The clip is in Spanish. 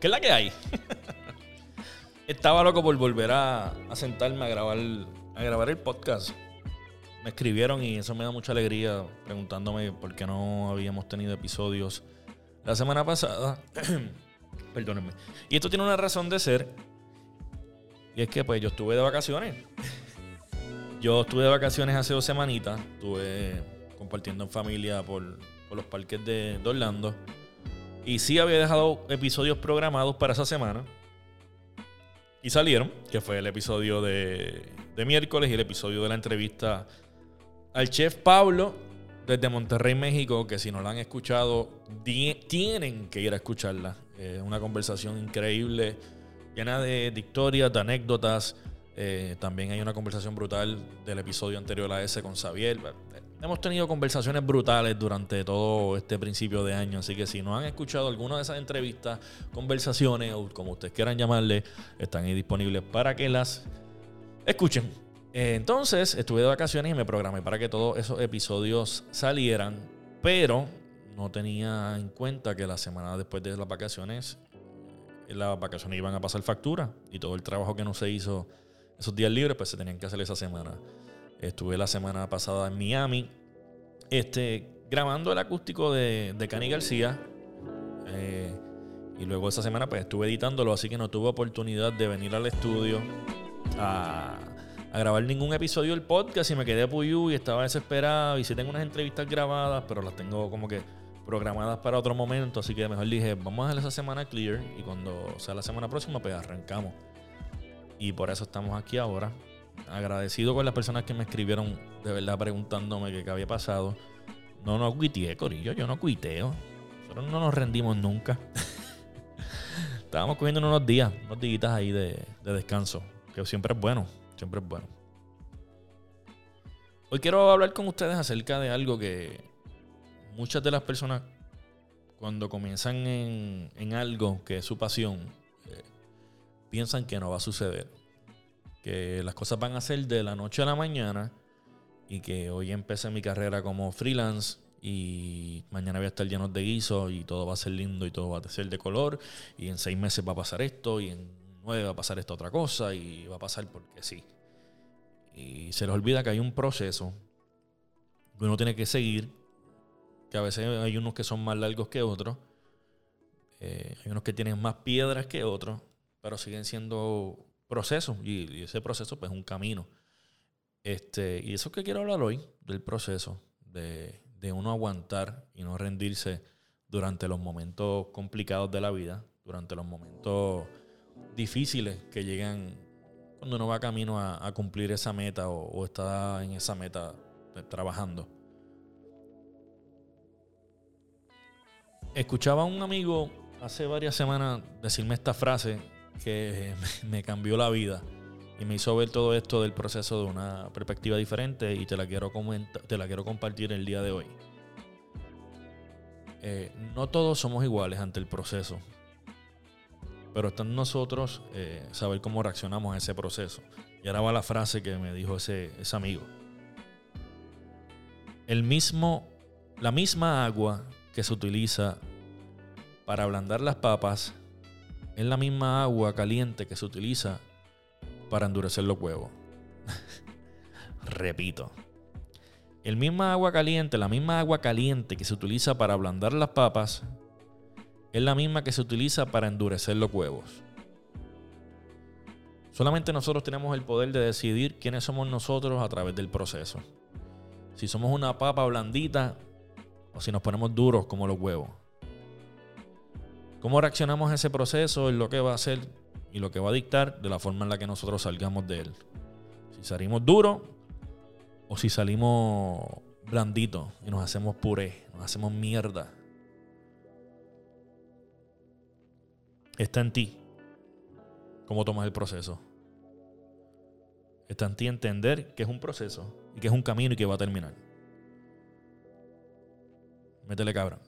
¿Qué es la que hay? Estaba loco por volver a, sentarme a grabar, a grabar el podcast. Me escribieron y eso me da mucha alegría preguntándome por qué no habíamos tenido episodios la semana pasada. Perdónenme. Y esto tiene una razón de ser. Y es que pues yo estuve de vacaciones. Yo estuve de vacaciones hace dos semanitas. Estuve compartiendo en familia por, los parques de Orlando. Y sí había dejado episodios programados para esa semana. Y salieron, que fue el episodio de, miércoles y el episodio de la entrevista al chef Pablo desde Monterrey, México, que si no la han escuchado, tienen que ir a escucharla. Es una conversación increíble, llena de, de historias, de anécdotas. Eh, también hay una conversación brutal del episodio anterior a ese con Xavier. Hemos tenido conversaciones brutales durante todo este principio de año, así que si no han escuchado alguna de esas entrevistas, conversaciones o como ustedes quieran llamarle, están ahí disponibles para que las escuchen. Eh, entonces, estuve de vacaciones y me programé para que todos esos episodios salieran, pero no tenía en cuenta que la semana después de las vacaciones, eh, las vacaciones iban a pasar factura y todo el trabajo que no se hizo esos días libres, pues se tenían que hacer esa semana. Estuve la semana pasada en Miami, este, grabando el acústico de, de Cani García. Eh, y luego esa semana pues estuve editándolo, así que no tuve oportunidad de venir al estudio a, grabar ningún episodio del podcast y me quedé puyú y estaba desesperado. Y sí tengo unas entrevistas grabadas, pero las tengo como que programadas para otro momento. Así que mejor dije, vamos a hacer esa semana clear y cuando sea la semana próxima pues arrancamos. Y por eso estamos aquí ahora agradecido con las personas que me escribieron de verdad preguntándome qué, había pasado. No, no cuiteé, Corillo, yo no cuiteo. Nosotros no nos rendimos nunca. Estábamos cogiendo unos días, unos días ahí de, de descanso, que siempre es bueno, siempre es bueno. Hoy quiero hablar con ustedes acerca de algo que muchas de las personas cuando comienzan en, en algo que es su pasión, eh, piensan que no va a suceder que las cosas van a ser de la noche a la mañana y que hoy empecé mi carrera como freelance y mañana voy a estar lleno de guiso y todo va a ser lindo y todo va a ser de color y en seis meses va a pasar esto y en nueve va a pasar esta otra cosa y va a pasar porque sí. Y se les olvida que hay un proceso que uno tiene que seguir, que a veces hay unos que son más largos que otros, eh, hay unos que tienen más piedras que otros, pero siguen siendo proceso y, ese proceso pues es un camino. Este, y eso es que quiero hablar hoy, del proceso, de, de uno aguantar y no rendirse durante los momentos complicados de la vida, durante los momentos difíciles que llegan cuando uno va camino a, cumplir esa meta o, está en esa meta trabajando. Escuchaba a un amigo hace varias semanas decirme esta frase que me cambió la vida y me hizo ver todo esto del proceso de una perspectiva diferente y te la quiero, te la quiero compartir el día de hoy. Eh, no todos somos iguales ante el proceso, pero está en nosotros eh, saber cómo reaccionamos a ese proceso. Y ahora va la frase que me dijo ese, ese amigo. El mismo, la misma agua que se utiliza para ablandar las papas es la misma agua caliente que se utiliza para endurecer los huevos. Repito. El misma agua caliente, la misma agua caliente que se utiliza para ablandar las papas, es la misma que se utiliza para endurecer los huevos. Solamente nosotros tenemos el poder de decidir quiénes somos nosotros a través del proceso. Si somos una papa blandita o si nos ponemos duros como los huevos. Cómo reaccionamos a ese proceso es lo que va a hacer y lo que va a dictar de la forma en la que nosotros salgamos de él. Si salimos duros o si salimos blanditos y nos hacemos puré, nos hacemos mierda. Está en ti cómo tomas el proceso. Está en ti entender que es un proceso y que es un camino y que va a terminar. Métele cabra.